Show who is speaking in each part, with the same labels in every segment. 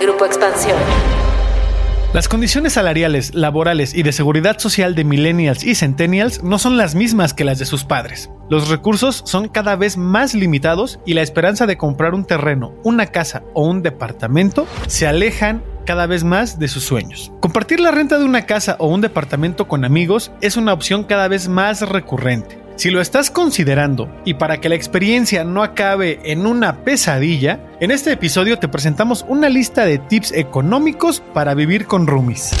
Speaker 1: Grupo Expansión.
Speaker 2: Las condiciones salariales, laborales y de seguridad social de millennials y centennials no son las mismas que las de sus padres. Los recursos son cada vez más limitados y la esperanza de comprar un terreno, una casa o un departamento se alejan cada vez más de sus sueños. Compartir la renta de una casa o un departamento con amigos es una opción cada vez más recurrente. Si lo estás considerando y para que la experiencia no acabe en una pesadilla, en este episodio te presentamos una lista de tips económicos para vivir con roomies.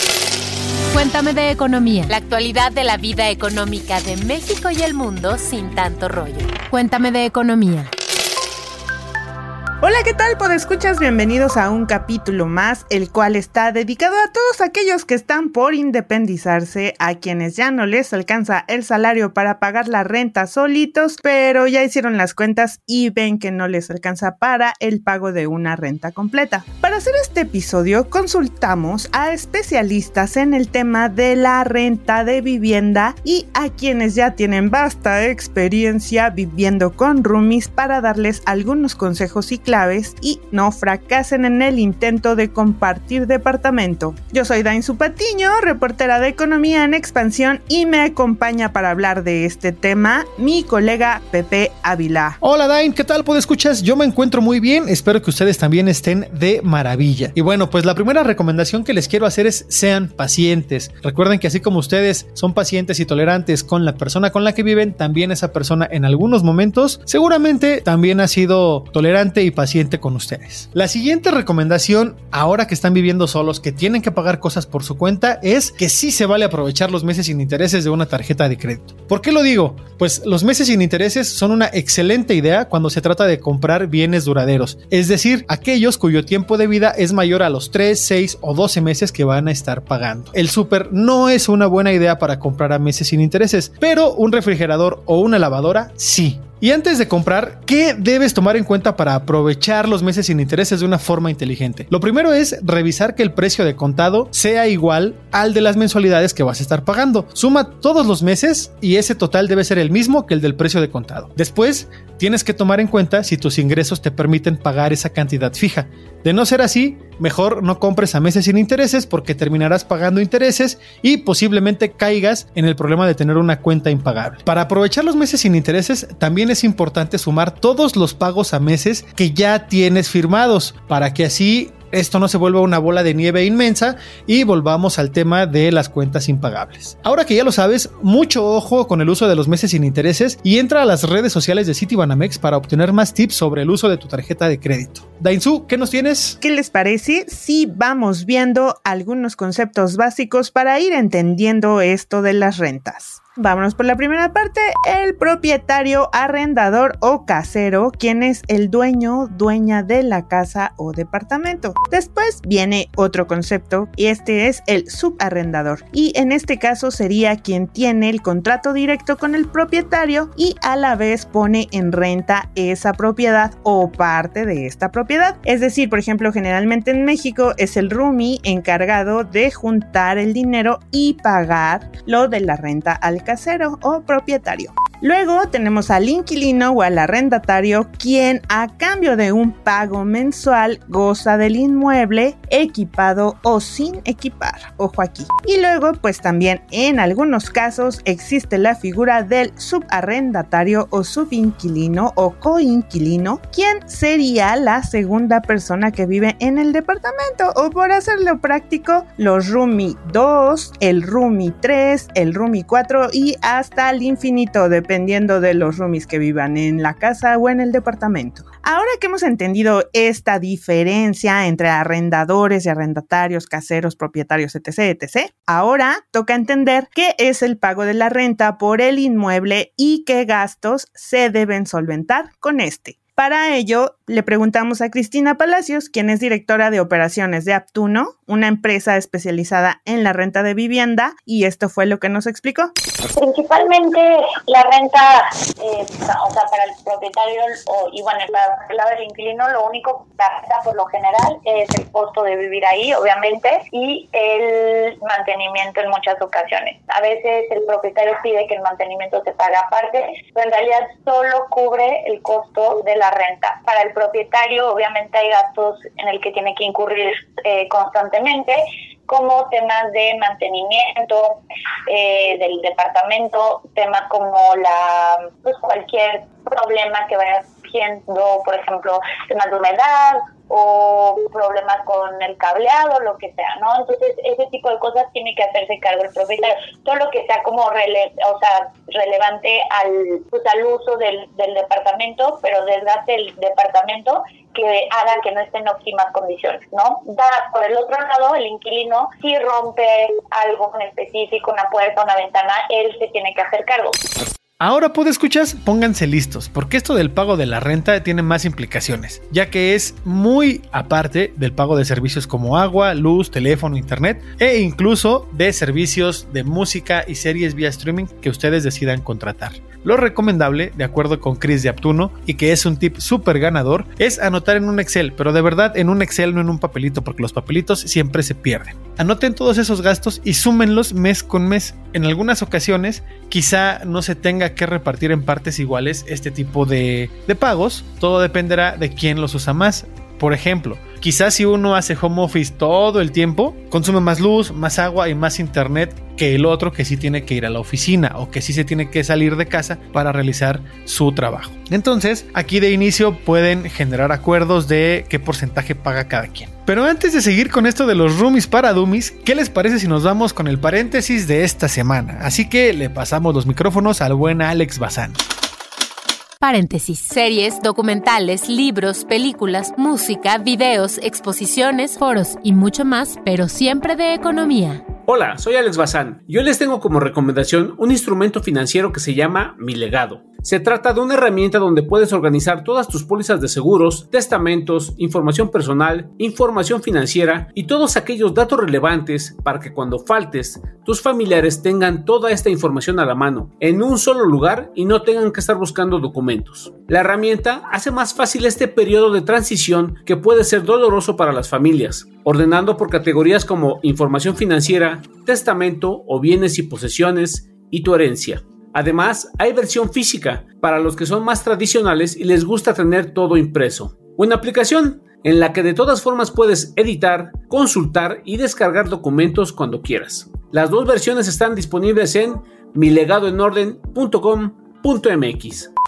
Speaker 1: Cuéntame de economía. La actualidad de la vida económica de México y el mundo sin tanto rollo. Cuéntame de economía.
Speaker 3: Hola, ¿qué tal? escuchas bienvenidos a un capítulo más, el cual está dedicado a todos aquellos que están por independizarse, a quienes ya no les alcanza el salario para pagar la renta solitos, pero ya hicieron las cuentas y ven que no les alcanza para el pago de una renta completa. Para hacer este episodio, consultamos a especialistas en el tema de la renta de vivienda y a quienes ya tienen vasta experiencia viviendo con roomies para darles algunos consejos y claves y no fracasen en el intento de compartir departamento. Yo soy Dain Supatiño, reportera de economía en expansión y me acompaña para hablar de este tema mi colega Pepe Ávila.
Speaker 2: Hola Dain, ¿qué tal? escuchas? Yo me encuentro muy bien, espero que ustedes también estén de maravilla. Y bueno, pues la primera recomendación que les quiero hacer es sean pacientes. Recuerden que así como ustedes son pacientes y tolerantes con la persona con la que viven, también esa persona en algunos momentos seguramente también ha sido tolerante y paciente con ustedes. La siguiente recomendación, ahora que están viviendo solos, que tienen que pagar cosas por su cuenta, es que sí se vale aprovechar los meses sin intereses de una tarjeta de crédito. ¿Por qué lo digo? Pues los meses sin intereses son una excelente idea cuando se trata de comprar bienes duraderos, es decir, aquellos cuyo tiempo de vida es mayor a los 3, 6 o 12 meses que van a estar pagando. El súper no es una buena idea para comprar a meses sin intereses, pero un refrigerador o una lavadora sí. Y antes de comprar, ¿qué debes tomar en cuenta para aprovechar los meses sin intereses de una forma inteligente? Lo primero es revisar que el precio de contado sea igual al de las mensualidades que vas a estar pagando. Suma todos los meses y ese total debe ser el mismo que el del precio de contado. Después, tienes que tomar en cuenta si tus ingresos te permiten pagar esa cantidad fija. De no ser así, mejor no compres a meses sin intereses porque terminarás pagando intereses y posiblemente caigas en el problema de tener una cuenta impagable. Para aprovechar los meses sin intereses, también es importante sumar todos los pagos a meses que ya tienes firmados para que así esto no se vuelva una bola de nieve inmensa y volvamos al tema de las cuentas impagables. Ahora que ya lo sabes, mucho ojo con el uso de los meses sin intereses y entra a las redes sociales de Citibanamex para obtener más tips sobre el uso de tu tarjeta de crédito. Dainzu, ¿qué nos tienes?
Speaker 3: ¿Qué les parece si vamos viendo algunos conceptos básicos para ir entendiendo esto de las rentas? Vámonos por la primera parte, el propietario, arrendador o casero, quien es el dueño, dueña de la casa o departamento. Después viene otro concepto y este es el subarrendador y en este caso sería quien tiene el contrato directo con el propietario y a la vez pone en renta esa propiedad o parte de esta propiedad. Es decir, por ejemplo, generalmente en México es el roomie encargado de juntar el dinero y pagar lo de la renta al casero o propietario. Luego tenemos al inquilino o al arrendatario quien a cambio de un pago mensual goza del inmueble equipado o sin equipar. Ojo aquí. Y luego pues también en algunos casos existe la figura del subarrendatario o subinquilino o coinquilino quien sería la segunda persona que vive en el departamento o por hacerlo práctico los roomie 2, el roomie 3, el roomie 4 y hasta el infinito de dependiendo de los roomies que vivan en la casa o en el departamento. Ahora que hemos entendido esta diferencia entre arrendadores y arrendatarios, caseros, propietarios, etc., etc., ahora toca entender qué es el pago de la renta por el inmueble y qué gastos se deben solventar con este. Para ello, le preguntamos a Cristina Palacios, quien es directora de operaciones de Aptuno, una empresa especializada en la renta de vivienda, y esto fue lo que nos explicó.
Speaker 4: Principalmente la renta, eh, o sea, para el propietario y bueno, para el lado del inquilino, lo único que gasta por lo general es el costo de vivir ahí, obviamente, y el mantenimiento en muchas ocasiones. A veces el propietario pide que el mantenimiento se pague aparte, pero en realidad solo cubre el costo de la renta. Para el propietario, obviamente hay gastos en el que tiene que incurrir eh, constantemente, como temas de mantenimiento eh, del departamento, temas como la pues cualquier problema que vaya siendo, por ejemplo, temas de humedad o problemas con el cableado, lo que sea, ¿no? Entonces, ese tipo de cosas tiene que hacerse cargo el propietario. Todo lo que sea como relevante al, pues, al uso del, del departamento, pero desgaste el departamento que haga que no esté en óptimas condiciones, ¿no? Da, por el otro lado, el inquilino, si rompe algo en específico, una puerta, una ventana, él se tiene que hacer cargo.
Speaker 2: Ahora, puede escuchas, pónganse listos, porque esto del pago de la renta tiene más implicaciones, ya que es muy aparte del pago de servicios como agua, luz, teléfono, internet e incluso de servicios de música y series vía streaming que ustedes decidan contratar. Lo recomendable, de acuerdo con Chris de Aptuno, y que es un tip súper ganador, es anotar en un Excel, pero de verdad en un Excel, no en un papelito, porque los papelitos siempre se pierden. Anoten todos esos gastos y súmenlos mes con mes. En algunas ocasiones, quizá no se tenga que repartir en partes iguales este tipo de, pagos, todo dependerá de quién los usa más. Por ejemplo, quizás si uno hace home office todo el tiempo, consume más luz, más agua y más internet que el otro que sí tiene que ir a la oficina o que sí se tiene que salir de casa para realizar su trabajo. Entonces, aquí de inicio pueden generar acuerdos de qué porcentaje paga cada quien. Pero antes de seguir con esto de los roomies para dummies, ¿qué les parece si nos vamos con el paréntesis de esta semana? Así que le pasamos los micrófonos al buen Alex Bazán.
Speaker 1: Paréntesis. Series, documentales, libros, películas, música, videos, exposiciones, foros y mucho más, pero siempre de economía.
Speaker 5: Hola, soy Alex Bazán y hoy les tengo como recomendación un instrumento financiero que se llama Mi Legado. Se trata de una herramienta donde puedes organizar todas tus pólizas de seguros, testamentos, información personal, información financiera y todos aquellos datos relevantes para que cuando faltes, tus familiares tengan toda esta información a la mano, en un solo lugar y no tengan que estar buscando documentos. La herramienta hace más fácil este periodo de transición que puede ser doloroso para las familias, ordenando por categorías como información financiera, testamento o bienes y posesiones y tu herencia. Además, hay versión física para los que son más tradicionales y les gusta tener todo impreso. Una aplicación en la que de todas formas puedes editar, consultar y descargar documentos cuando quieras. Las dos versiones están disponibles en milegadoenorden.com.mx.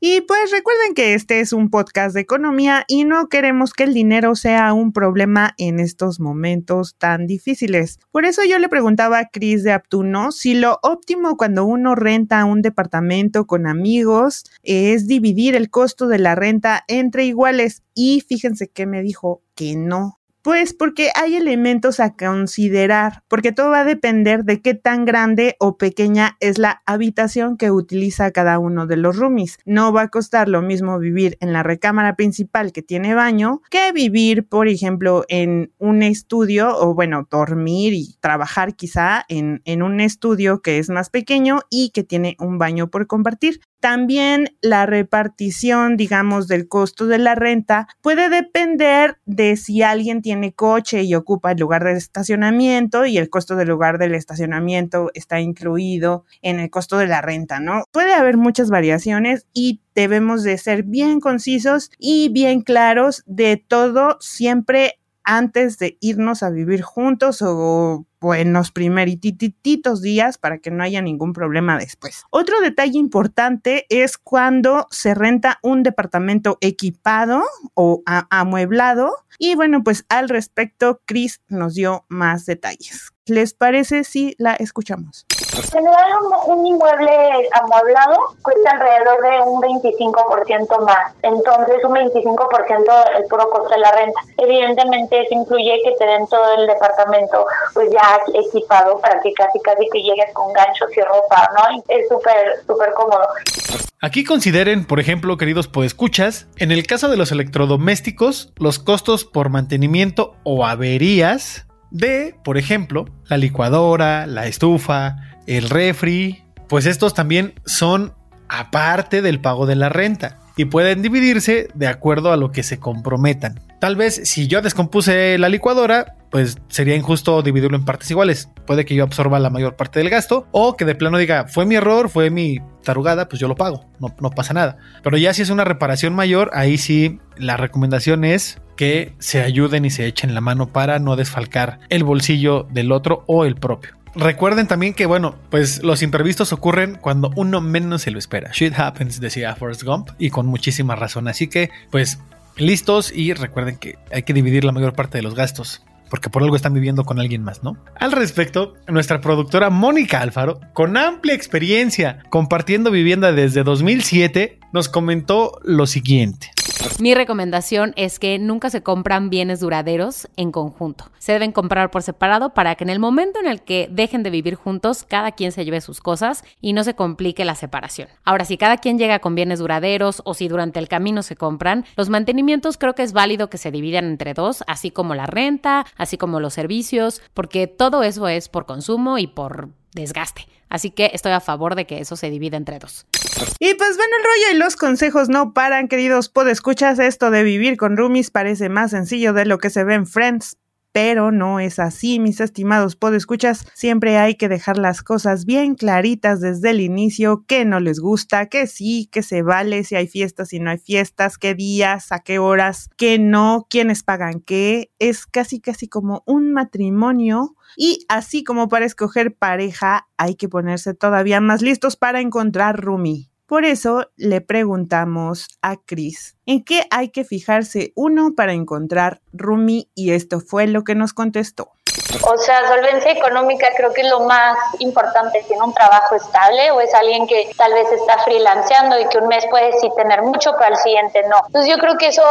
Speaker 3: Y pues recuerden que este es un podcast de economía y no queremos que el dinero sea un problema en estos momentos tan difíciles. Por eso yo le preguntaba a Cris de Aptuno si lo óptimo cuando uno renta un departamento con amigos es dividir el costo de la renta entre iguales. Y fíjense que me dijo que no, pues porque hay elementos a considerar, porque todo va a depender de qué tan grande o pequeña es la habitación que utiliza cada uno de los roomies. No va a costar lo mismo vivir en la recámara principal que tiene baño que vivir, por ejemplo, en un estudio o bueno, dormir y trabajar quizá en, en un estudio que es más pequeño y que tiene un baño por compartir. También la repartición, digamos, del costo de la renta puede depender de si alguien tiene coche y ocupa el lugar de estacionamiento y el costo del lugar del estacionamiento está incluido en el costo de la renta, ¿no? Puede haber muchas variaciones y debemos de ser bien concisos y bien claros de todo siempre antes de irnos a vivir juntos o buenos primerititos días para que no haya ningún problema después. Otro detalle importante es cuando se renta un departamento equipado o amueblado. Y bueno, pues al respecto, Chris nos dio más detalles. ¿Les parece si la escuchamos?
Speaker 4: En general, un, inmueble amueblado cuesta alrededor de un 25% más. Entonces, un 25% el puro costo de la renta. Evidentemente, eso incluye que te den todo el departamento pues ya equipado para que casi casi que llegues con ganchos y ropa, ¿no? Es súper, súper cómodo.
Speaker 2: Aquí consideren, por ejemplo, queridos podescuchas, en el caso de los electrodomésticos, los costos por mantenimiento o averías de, por ejemplo, la licuadora, la estufa, el refri, pues estos también son aparte del pago de la renta y pueden dividirse de acuerdo a lo que se comprometan. Tal vez si yo descompuse la licuadora, pues sería injusto dividirlo en partes iguales. Puede que yo absorba la mayor parte del gasto o que de plano diga, fue mi error, fue mi tarugada, pues yo lo pago, no, no pasa nada. Pero ya si es una reparación mayor, ahí sí la recomendación es que se ayuden y se echen la mano para no desfalcar el bolsillo del otro o el propio. Recuerden también que, bueno, pues los imprevistos ocurren cuando uno menos se lo espera. Shit happens, decía Forrest Gump, y con muchísima razón. Así que, pues, listos y recuerden que hay que dividir la mayor parte de los gastos porque por algo están viviendo con alguien más, ¿no? Al respecto, nuestra productora Mónica Alfaro, con amplia experiencia compartiendo vivienda desde 2007, nos comentó lo siguiente.
Speaker 1: Mi recomendación es que nunca se compran bienes duraderos en conjunto. Se deben comprar por separado para que en el momento en el que dejen de vivir juntos, cada quien se lleve sus cosas y no se complique la separación. Ahora, si cada quien llega con bienes duraderos o si durante el camino se compran, los mantenimientos creo que es válido que se dividan entre dos, así como la renta, así como los servicios, porque todo eso es por consumo y por desgaste. Así que estoy a favor de que eso se divida entre dos.
Speaker 3: Y pues bueno, el rollo y los consejos no paran, queridos podescuchas. Esto de vivir con roomies parece más sencillo de lo que se ve en Friends, pero no es así, mis estimados podescuchas. Siempre hay que dejar las cosas bien claritas desde el inicio, qué no les gusta, que sí, que se vale, si hay fiestas, si no hay fiestas, qué días, a qué horas, qué no, quiénes pagan qué. Es casi casi como un matrimonio y así como para escoger pareja, hay que ponerse todavía más listos para encontrar Rumi. Por eso le preguntamos a Chris, ¿en qué hay que fijarse uno para encontrar Rumi? Y esto fue lo que nos contestó.
Speaker 4: O sea, solvencia económica creo que es lo más importante. Tiene un trabajo estable o es alguien que tal vez está freelanceando y que un mes puede sí tener mucho, pero al siguiente no. Entonces yo creo que eso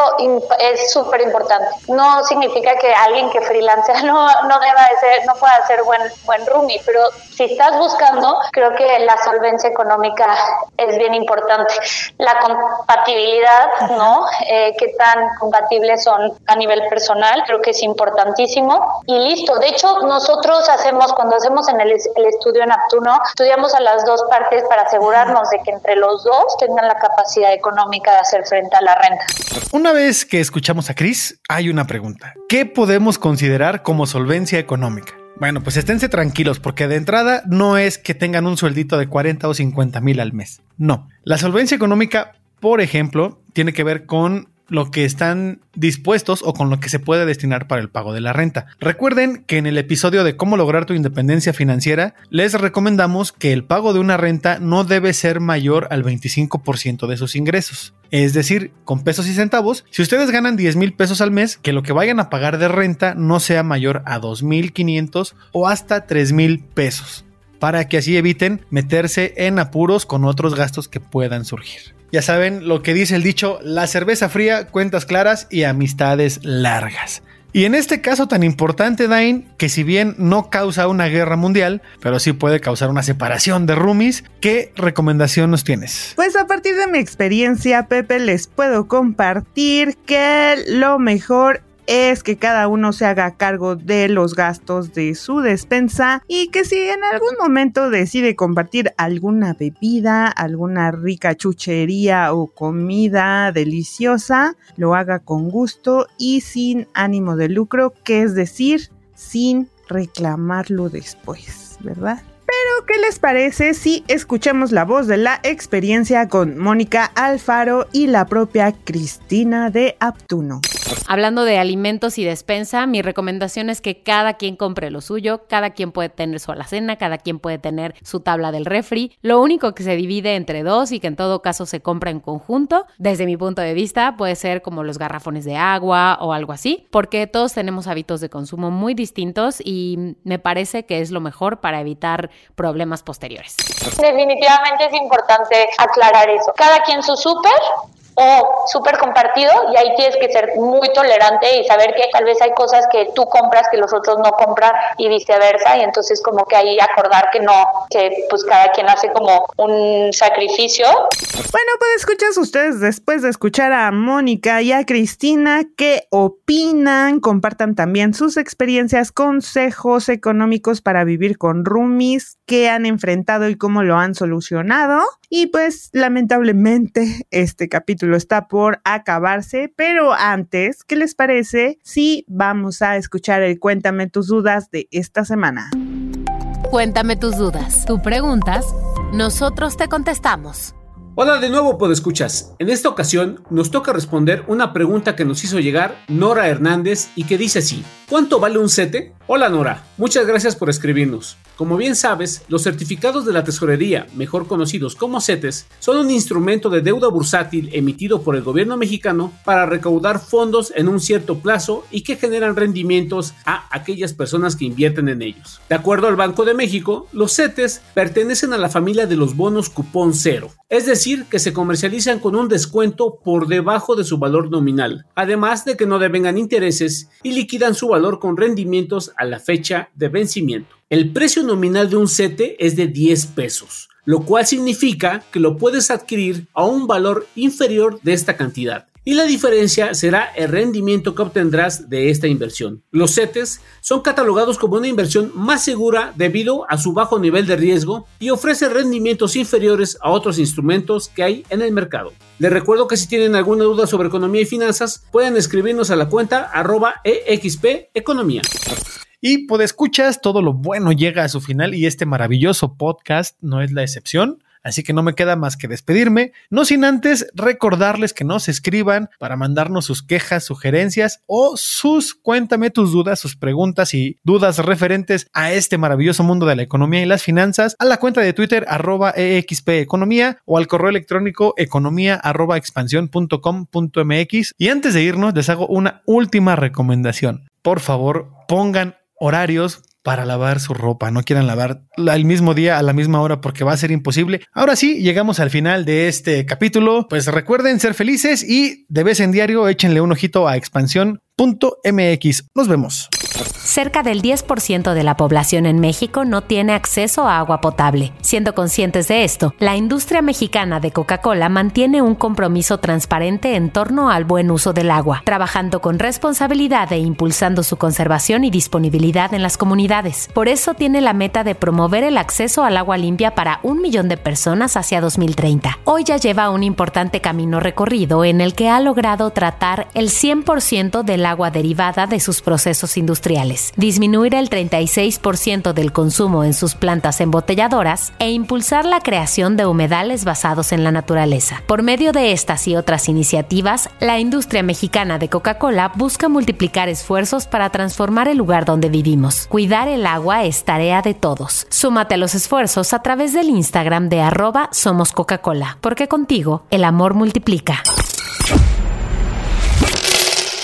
Speaker 4: es súper importante. No significa que alguien que freelancea no, no deba de ser, no pueda ser buen, buen roomie, pero si estás buscando, creo que la solvencia económica es bien importante. La compatibilidad, ¿no? Eh, qué tan compatibles son a nivel personal, creo que es importantísimo. Y listo, de hecho, nosotros hacemos, cuando hacemos en el, estudio en estudiamos a las dos partes para asegurarnos de que entre los dos tengan la capacidad económica de hacer frente a la renta.
Speaker 2: Una vez que escuchamos a Cris, hay una pregunta. ¿Qué podemos considerar como solvencia económica? Bueno, pues esténse tranquilos porque de entrada no es que tengan un sueldito de 40 o 50 mil al mes. No. La solvencia económica, por ejemplo, tiene que ver con lo que están dispuestos o con lo que se puede destinar para el pago de la renta. Recuerden que en el episodio de cómo lograr tu independencia financiera les recomendamos que el pago de una renta no debe ser mayor al 25% de sus ingresos. Es decir, con pesos y centavos, si ustedes ganan 10 mil pesos al mes, que lo que vayan a pagar de renta no sea mayor a 2.500 o hasta 3 mil pesos, para que así eviten meterse en apuros con otros gastos que puedan surgir. Ya saben lo que dice el dicho, la cerveza fría, cuentas claras y amistades largas. Y en este caso tan importante, Dain, que si bien no causa una guerra mundial, pero sí puede causar una separación de roomies, ¿qué recomendación nos tienes?
Speaker 3: Pues a partir de mi experiencia, Pepe, les puedo compartir que lo mejor es que cada uno se haga cargo de los gastos de su despensa y que si en algún momento decide compartir alguna bebida, alguna rica chuchería o comida deliciosa, lo haga con gusto y sin ánimo de lucro, que es decir, sin reclamarlo después, ¿verdad? Pero, ¿qué les parece si escuchamos la voz de la experiencia con Mónica Alfaro y la propia Cristina de Aptuno?
Speaker 1: Hablando de alimentos y despensa, mi recomendación es que cada quien compre lo suyo, cada quien puede tener su alacena, cada quien puede tener su tabla del refri. Lo único que se divide entre dos y que en todo caso se compra en conjunto, desde mi punto de vista, puede ser como los garrafones de agua o algo así, porque todos tenemos hábitos de consumo muy distintos y me parece que es lo mejor para evitar problemas posteriores.
Speaker 4: Definitivamente es importante aclarar eso. Cada quien su súper o súper compartido y ahí tienes que ser muy tolerante y saber que tal vez hay cosas que tú compras que los otros no compran y viceversa. Y entonces como que ahí acordar que no, que pues cada quien hace como un sacrificio.
Speaker 3: Bueno, pues escuchas ustedes después de escuchar a Mónica y a Cristina qué opinan, compartan también sus experiencias, consejos económicos para vivir con roomies, qué han enfrentado y cómo lo han solucionado Y pues lamentablemente este capítulo está por acabarse, pero antes, ¿qué les parece si vamos a escuchar el Cuéntame tus dudas de esta semana?
Speaker 1: Cuéntame tus dudas. Tú preguntas, nosotros te contestamos.
Speaker 5: Hola de nuevo, escuchas. En esta ocasión nos toca responder una pregunta que nos hizo llegar Nora Hernández y que dice así: ¿Cuánto vale un sete? Hola Nora, muchas gracias por escribirnos. Como bien sabes, los certificados de la tesorería, mejor conocidos como CETES, son un instrumento de deuda bursátil emitido por el gobierno mexicano para recaudar fondos en un cierto plazo y que generan rendimientos a aquellas personas que invierten en ellos. De acuerdo al Banco de México, los CETES pertenecen a la familia de los bonos cupón cero, es decir, que se comercializan con un descuento por debajo de su valor nominal, además de que no devengan intereses y liquidan su valor con rendimientos a la fecha de vencimiento. El precio nominal de un sete es de 10 pesos, lo cual significa que lo puedes adquirir a un valor inferior de esta cantidad. Y la diferencia será el rendimiento que obtendrás de esta inversión. Los CETES son catalogados como una inversión más segura debido a su bajo nivel de riesgo y ofrecen rendimientos inferiores a otros instrumentos que hay en el mercado. Les recuerdo que si tienen alguna duda sobre economía y finanzas, pueden escribirnos a la cuenta arroba EXP Economía.
Speaker 2: Y pues escuchas, todo lo bueno llega a su final y este maravilloso podcast no es la excepción. Así que no me queda más que despedirme, no sin antes recordarles que nos escriban para mandarnos sus quejas, sugerencias o sus cuéntame tus dudas, sus preguntas y dudas referentes a este maravilloso mundo de la economía y las finanzas a la cuenta de Twitter arroba EXP Economía o al correo electrónico economía arroba expansión.com.mx. Y antes de irnos les hago una última recomendación. Por favor, pongan horarios para lavar su ropa. No quieran lavar el mismo día a la misma hora porque va a ser imposible. Ahora sí, llegamos al final de este capítulo. Pues recuerden ser felices y de vez en diario échenle un ojito a expansión.mx. Nos vemos.
Speaker 1: Cerca del 10% de la población en México no tiene acceso a agua potable. Siendo conscientes de esto, la industria mexicana de Coca-Cola mantiene un compromiso transparente en torno al buen uso del agua, trabajando con responsabilidad e impulsando su conservación y disponibilidad en las comunidades. Por eso tiene la meta de promover el acceso al agua limpia para un millón de personas hacia 2030. Hoy ya lleva un importante camino recorrido en el que ha logrado tratar el 100% del agua derivada de sus procesos industriales disminuir el 36% del consumo en sus plantas embotelladoras e impulsar la creación de humedales basados en la naturaleza. Por medio de estas y otras iniciativas, la industria mexicana de Coca-Cola busca multiplicar esfuerzos para transformar el lugar donde vivimos. Cuidar el agua es tarea de todos. Súmate a los esfuerzos a través del Instagram de arroba Somos Coca-Cola, porque contigo el amor multiplica.